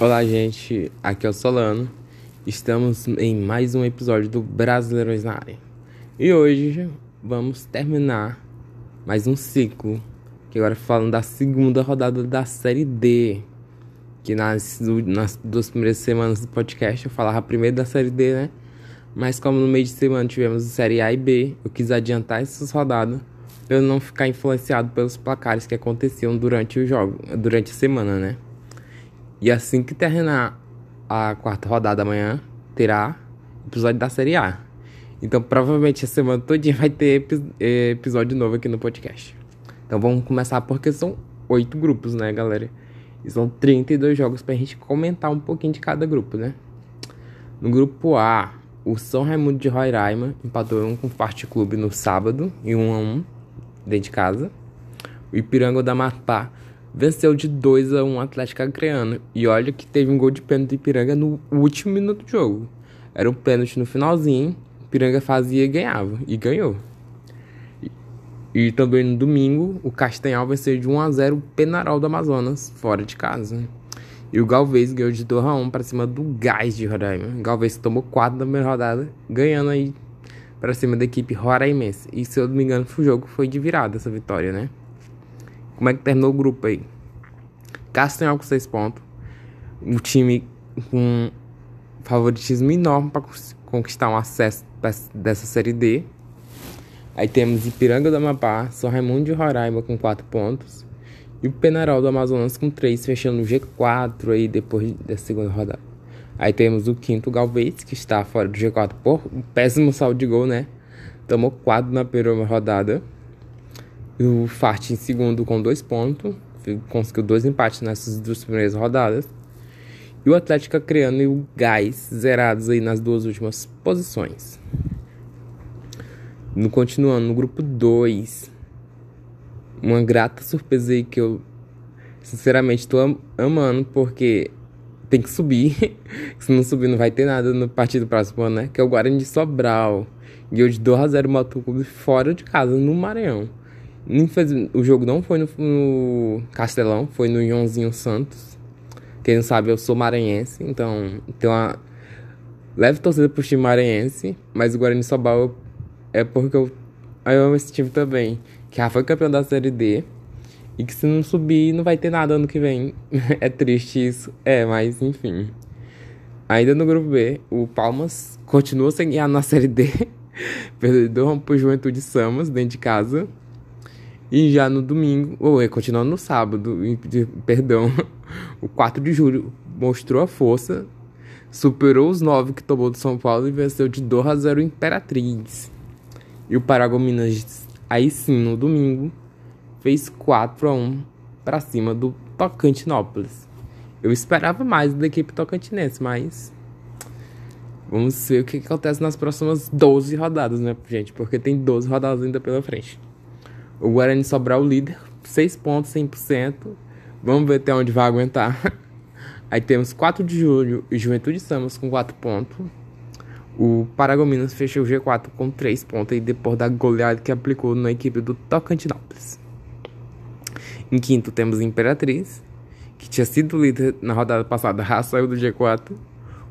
Olá, gente. Aqui é o Solano. Estamos em mais um episódio do Brasileirões na área. E hoje vamos terminar mais um ciclo. Que agora falando da segunda rodada da Série D. Que nas, nas duas primeiras semanas do podcast eu falava primeiro da Série D, né? Mas como no meio de semana tivemos a Série A e B, eu quis adiantar essas rodadas para eu não ficar influenciado pelos placares que aconteciam durante o jogo, durante a semana, né? E assim que terminar a quarta rodada amanhã, terá episódio da Série A. Então, provavelmente, a semana toda vai ter eh, episódio novo aqui no podcast. Então, vamos começar porque são oito grupos, né, galera? E são 32 jogos pra gente comentar um pouquinho de cada grupo, né? No grupo A, o São Raimundo de Roraima empatou um com o Parte Clube no sábado, em 1 a 1 dentro de casa. O Ipiranga da Mapá venceu de 2 a 1 o Atlético Acreano. E olha que teve um gol de pênalti do Ipiranga no último minuto do jogo. Era um pênalti no finalzinho, o Ipiranga fazia e ganhava. E ganhou. E, e também no domingo, o Castanhal venceu de 1 a 0 o Penarol do Amazonas, fora de casa. E o Galvez ganhou de 2 a 1 para cima do Gás de Roraima. O Galvez tomou 4 na primeira rodada, ganhando aí para cima da equipe roraimense. E se eu não me engano, o jogo foi de virada essa vitória, né? Como é que terminou o grupo aí? Castanhal com 6 pontos. O time com favoritismo enorme para conquistar um acesso dessa série D. Aí temos Ipiranga do Amapá, São Raimundo de Roraima com 4 pontos. E o Penarol do Amazonas com 3, fechando o G4 aí depois da segunda rodada. Aí temos o quinto Galvez, que está fora do G4 por um péssimo saldo de gol, né? Tomou 4 na primeira rodada. O Fart em segundo com dois pontos. Conseguiu dois empates nessas duas primeiras rodadas. E o Atlético Acreano e o Gás zerados aí nas duas últimas posições. No, continuando no grupo 2. Uma grata surpresa aí que eu sinceramente estou am amando porque tem que subir. Se não subir, não vai ter nada no partido próximo ano, né? Que é o Guarani de Sobral. Ganhou de 2 a 0 o Clube fora de casa, no Maranhão. O jogo não foi no, no Castelão, foi no Ionzinho Santos. Quem não sabe, eu sou maranhense, então tem uma leve torcida pro time maranhense, mas o Guarani Sobal é porque eu, eu amo esse time também, que já foi campeão da Série D. E que se não subir, não vai ter nada ano que vem. é triste isso. É, mas enfim. Ainda no grupo B, o Palmas continua sem ganhar na Série D. Perdeu pro Juventude Samas dentro de casa. E já no domingo, ou é, continuando no sábado, perdão, o 4 de julho mostrou a força, superou os 9 que tomou do São Paulo e venceu de 2 a 0 o Imperatriz. E o Paragominas, aí sim, no domingo, fez 4 a 1 para cima do Tocantinópolis. Eu esperava mais da equipe tocantinense, mas vamos ver o que acontece nas próximas 12 rodadas, né, gente? Porque tem 12 rodadas ainda pela frente. O Guarani Sobral líder, 6 pontos, 100%. Vamos ver até onde vai aguentar. Aí temos 4 de julho e Juventude Samos com 4 pontos. O Paragominas fechou o G4 com 3 pontos e depois da goleada que aplicou na equipe do Tocantinópolis. Em quinto temos Imperatriz, que tinha sido líder na rodada passada, já saiu do G4.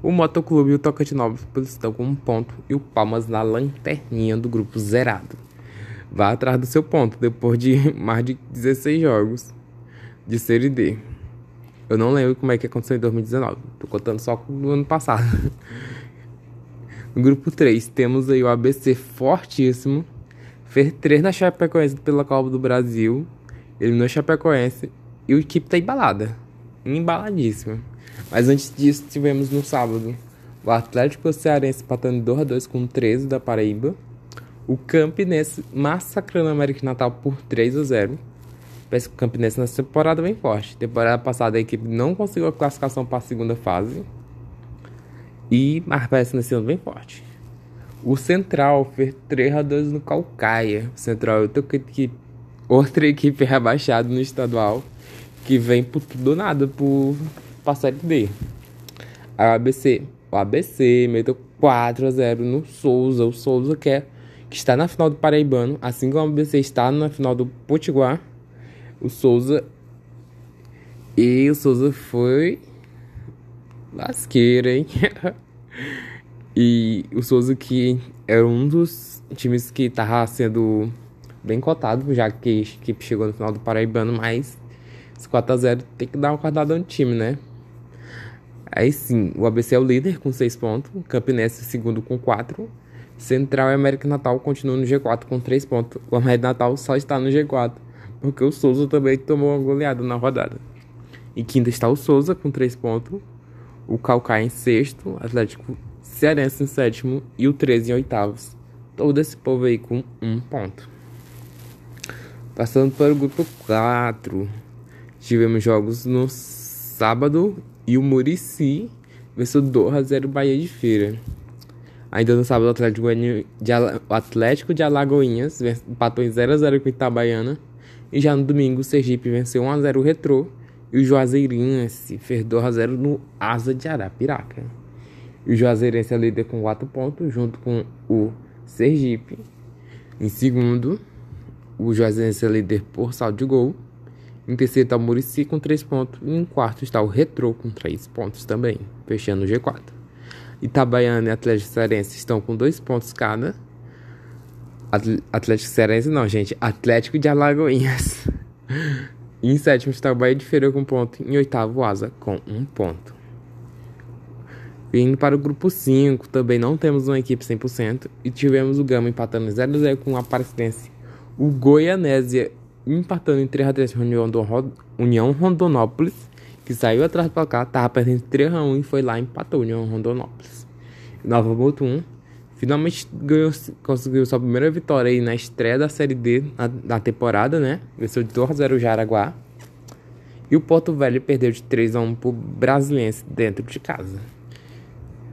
O Motoclube e o Tocantinópolis estão com um ponto e o Palmas na lanterninha do grupo zerado vá atrás do seu ponto depois de mais de 16 jogos de Série D. Eu não lembro como é que aconteceu em 2019. Tô contando só do ano passado. No grupo 3, temos aí o ABC fortíssimo. Fez 3 na Chapecoense pela Copa do Brasil. Eliminou a Chapecoense. E o equipe tá embalada. Embaladíssima. Mas antes disso, tivemos no sábado o Atlético Cearense empatando 2x2 com 13 da Paraíba. O Campinense massacrando o América de Natal por 3 a 0. Parece que o Campinense nessa temporada vem forte. Temporada passada a equipe não conseguiu a classificação para a segunda fase. E mas parece nesse ano bem forte. O Central fez 3 a 2 no Calcaia. O Central é outra equipe, outra equipe rebaixada no estadual que vem por tudo ou nada por passar de D. A ABC, o ABC meteu 4 a 0 no Souza. O Souza quer que está na final do Paraibano, assim como o ABC está na final do Potiguar. O Souza. E o Souza foi lasqueira, hein? e o Souza que era um dos times que tava sendo bem cotado, já que a equipe chegou no final do Paraibano, mas esse 4x0 tem que dar uma acordada no time, né? Aí sim, o ABC é o líder com 6 pontos, Campinense segundo com 4, Central e América Natal continuam no G4 com 3 pontos. O América Natal só está no G4, porque o Souza também tomou uma goleada na rodada. Em quinta está o Souza com 3 pontos, o Calcaia em sexto, Atlético Cearense em sétimo e o 13 em oitavos. Todo esse povo aí com 1 ponto. Passando para o grupo 4, tivemos jogos no sábado e o Murici venceu 2 a 0 Bahia de Feira. Ainda no sábado, o Atlético de, Alagoinhas empatou em 0 a 0 com Itabaiana. E já no domingo, o Sergipe venceu 1 a 0 o Retrô. E o Juazeirense fez 2 a 0 no Asa de Arapiraca. E o Juazeirense é líder com 4 pontos, junto com o Sergipe. Em segundo, o Juazeirense é líder por saldo de gol. Em terceiro está o Murici com 3 pontos. E em quarto está o Retrô com 3 pontos também, fechando o G4. Itabaiana e Atlético Cearense estão com 2 pontos cada. Atlético Cearense não, gente. Atlético de Alagoinhas. em sétimo está o Bahia de Feira com ponto. Em oitavo, Asa com um ponto. Vindo para o grupo 5, também não temos uma equipe 100%. E tivemos o Gama empatando 0x0 com o Aparecidense. O Goianésia empatando em 3x3 com União Rondonópolis, que saiu atrás do placar, tava perdendo 3x1 e foi lá e empatou União Rondonópolis. Nova Botum finalmente ganhou, conseguiu sua primeira vitória aí na estreia da Série D na, na temporada, né? Venceu de 2x0 o Jaraguá. E o Porto Velho perdeu de 3x1 pro Brasiliense dentro de casa.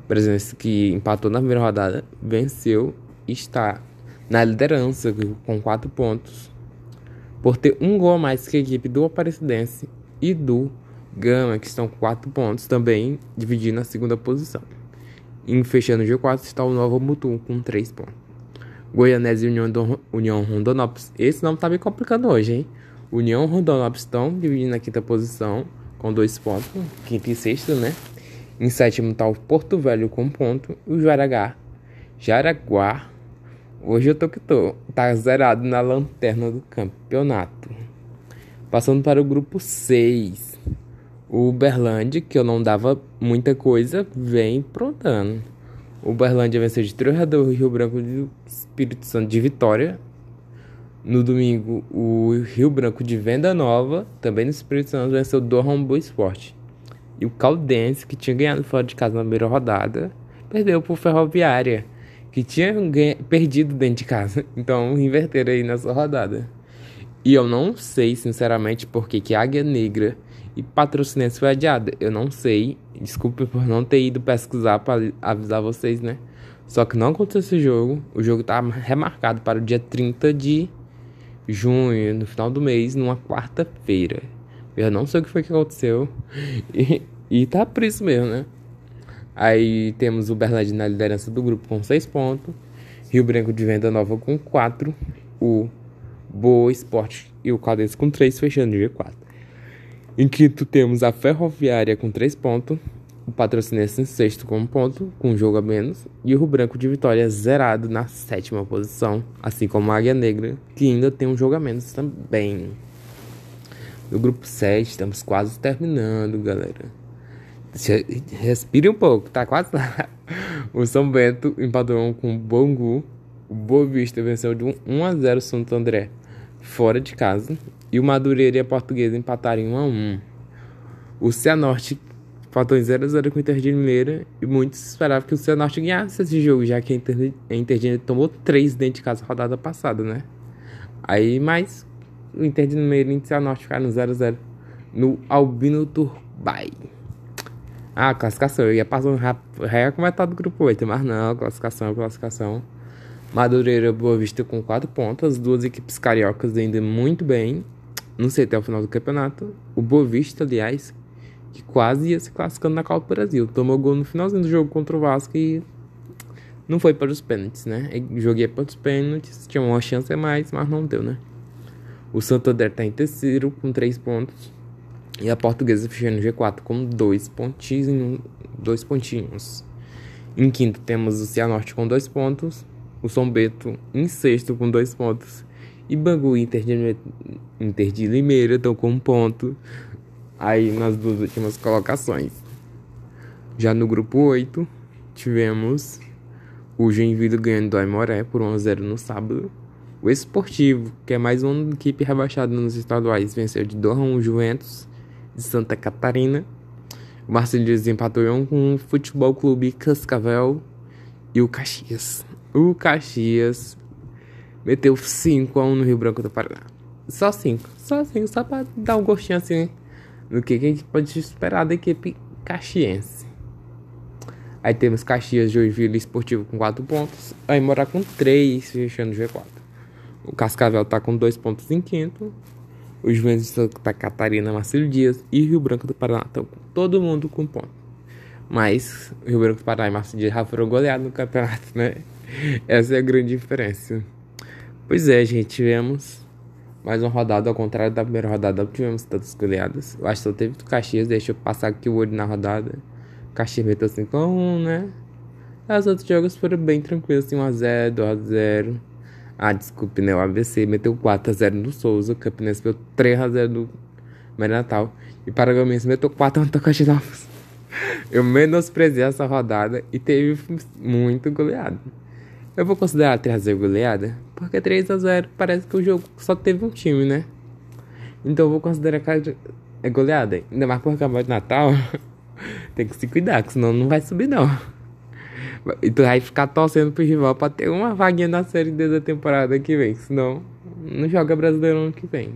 O Brasiliense que empatou na primeira rodada, venceu e está na liderança com 4 pontos por ter um gol a mais que a equipe do Aparecidense e do Gama, que estão com 4 pontos, também dividindo a segunda posição. E fechando o G4 está o Novo Mutum com 3 pontos. Goianese e União, do, União Rondonópolis. Esse nome tá me complicando hoje, hein? União Rondonópolis estão dividindo a quinta posição com 2 pontos, quinta e sexta, né? Em sétimo está o Porto Velho com um ponto e o Jaraguá. Jaraguá Hoje eu tô que tô. Tá zerado na lanterna do campeonato. Passando para o grupo 6. O Uberlândia, que eu não dava muita coisa, vem prontando. O Uberlândia venceu de 3 a 2 o Rio Branco do Espírito Santo de Vitória. No domingo, o Rio Branco de Venda Nova, também no Espírito Santo, venceu do Boa Esporte. E o Caldense, que tinha ganhado fora de casa na primeira rodada, perdeu por Ferroviária que tinha perdido dentro de casa. Então inverteram aí nessa rodada. E eu não sei, sinceramente, por que, que Águia Negra e Patrocinense foi adiada. Eu não sei. Desculpe por não ter ido pesquisar para avisar vocês, né? Só que não aconteceu esse jogo. O jogo tá remarcado para o dia 30 de junho, no final do mês, numa quarta-feira. Eu não sei o que foi que aconteceu. E, e tá por isso mesmo, né? Aí temos o Berlândia na liderança do grupo com 6 pontos. Rio Branco de Venda Nova com 4. O Boa Esporte e o Caldense com 3, fechando o G4. Em quinto temos a Ferroviária com 3 pontos. O Patrocinense em sexto com um ponto, com um jogo a menos. E o Rio Branco de Vitória zerado na sétima posição. Assim como a Águia Negra, que ainda tem um jogo a menos também. No grupo 7, estamos quase terminando, galera. Respire um pouco, tá quase lá. O São Bento empatou com o Bangu. O Boa Vista venceu de 1 a 0 Santo André fora de casa. E o Madureira e a Portuguesa empataram em 1 a 1. O Cianorte empatou em 0 a 0 com o Inter de Limeira. E muitos esperavam que o Cianorte ganhasse esse jogo, já que a Inter, a Inter de tomou 3 dentro de casa rodada passada, né? Aí, mas o Inter de Limeira e o Cianorte ficaram 0 a 0 no Albino Turbay. Ah, classificação. Eu ia rápido. Já ia comentar do grupo 8, mas não, classificação, classificação. Madureira Boa Vista com 4 pontos. As duas equipes cariocas ainda muito bem. Não sei até o final do campeonato. O Boa Vista, aliás, que quase ia se classificando na Copa do Brasil. Tomou gol no finalzinho do jogo contra o Vasco e não foi para os pênaltis, né? Joguei para os pênaltis, tinha uma chance a mais, mas não deu, né? O Santander tá em terceiro com 3 pontos. E a portuguesa fechando G4 com dois pontinhos, dois pontinhos. Em quinto temos o Cianorte com dois pontos. O São Bento em sexto com dois pontos. E Bangu Inter de, Inter de Limeira estão com um ponto. Aí nas duas últimas colocações. Já no grupo 8, tivemos o Joinville ganhando do Aimoré por 1 a 0 no sábado. O Esportivo, que é mais uma equipe rebaixada nos estaduais, venceu de 2 a 1 o Juventus de Santa Catarina. O Marcelo empatou 1 com o Futebol Clube Cascavel e o Caxias. O Caxias meteu 5 a 1 no Rio Branco do Paraná. Só 5, só 5, só pra dar um gostinho assim do que a gente pode esperar da equipe caxiense. Aí temos Caxias, Joinville Esportivo com 4 pontos. Aí Morar com 3, fechando o G4. O Cascavel tá com dois pontos em quinto. Os Juventus de Santa Catarina, Marcelo Dias e Rio Branco do Paraná estão com todo mundo com ponto. Mas Rio Branco do Paraná e Marcelo Dias já foram goleados no campeonato, né? Essa é a grande diferença. Pois é, gente, tivemos mais uma rodada, ao contrário da primeira rodada, não tivemos tantas goleadas. Eu acho que só teve do Caxias, deixa eu passar aqui o olho na rodada. Caxias meteu 5x1, né? Os outros jogos foram bem tranquilos, assim, 1x0, 2x0. Ah, desculpe, né? O ABC meteu 4x0 no Souza. O Campinense meteu 3x0 no Maria Natal. E Paragomense meteu 4x1 no Novos. Eu menosprezei essa rodada e teve muito goleado. Eu vou considerar 3x0 goleada? Porque 3x0 parece que o jogo só teve um time, né? Então eu vou considerar que é goleada. Ainda mais por acabar de Natal. Tem que se cuidar, senão não vai subir não. E tu vai ficar torcendo pro rival pra ter uma vaguinha na série D da temporada que vem. Senão, não joga brasileiro ano que vem.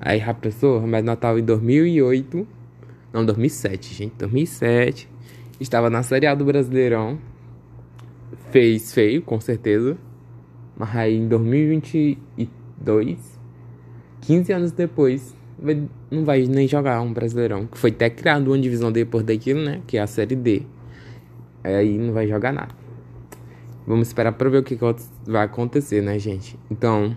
Aí já pensou? Mas Natal em 2008. Não, 2007, gente. 2007. Estava na Série A do Brasileirão. Fez feio, com certeza. Mas aí em 2022, 15 anos depois, não vai nem jogar um Brasileirão. Que foi até criado uma divisão depois daquilo, né? Que é a Série D aí não vai jogar nada. Vamos esperar para ver o que vai acontecer, né, gente? Então,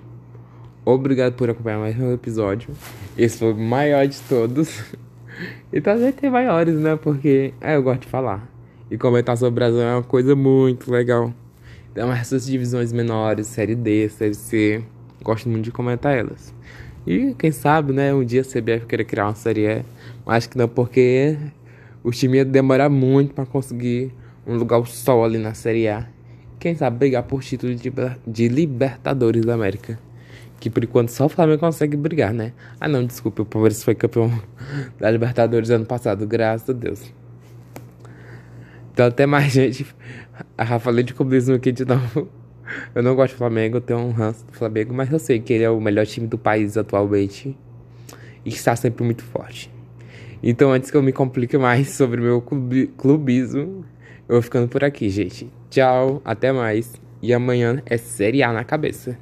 obrigado por acompanhar mais um episódio. Esse foi o maior de todos. e talvez ter maiores, né? Porque é, eu gosto de falar. E comentar sobre o Brasil é uma coisa muito legal. Então, essas divisões menores, série D, série C, gosto muito de comentar elas. E quem sabe, né, um dia a CBF querer criar uma série E. Mas acho que não, porque o time ia demorar muito para conseguir um lugar sol ali na Série A. Quem sabe brigar por título de, de Libertadores da América. Que por enquanto só o Flamengo consegue brigar, né? Ah não, desculpa, o Palmeiras foi campeão da Libertadores ano passado, graças a Deus. Então até mais, gente. A falei de clubismo aqui de novo. Eu não gosto do Flamengo, eu tenho um ranço do Flamengo, mas eu sei que ele é o melhor time do país atualmente. E está sempre muito forte. Então, antes que eu me complique mais sobre meu clubismo, eu vou ficando por aqui, gente. Tchau, até mais. E amanhã é Série A na cabeça.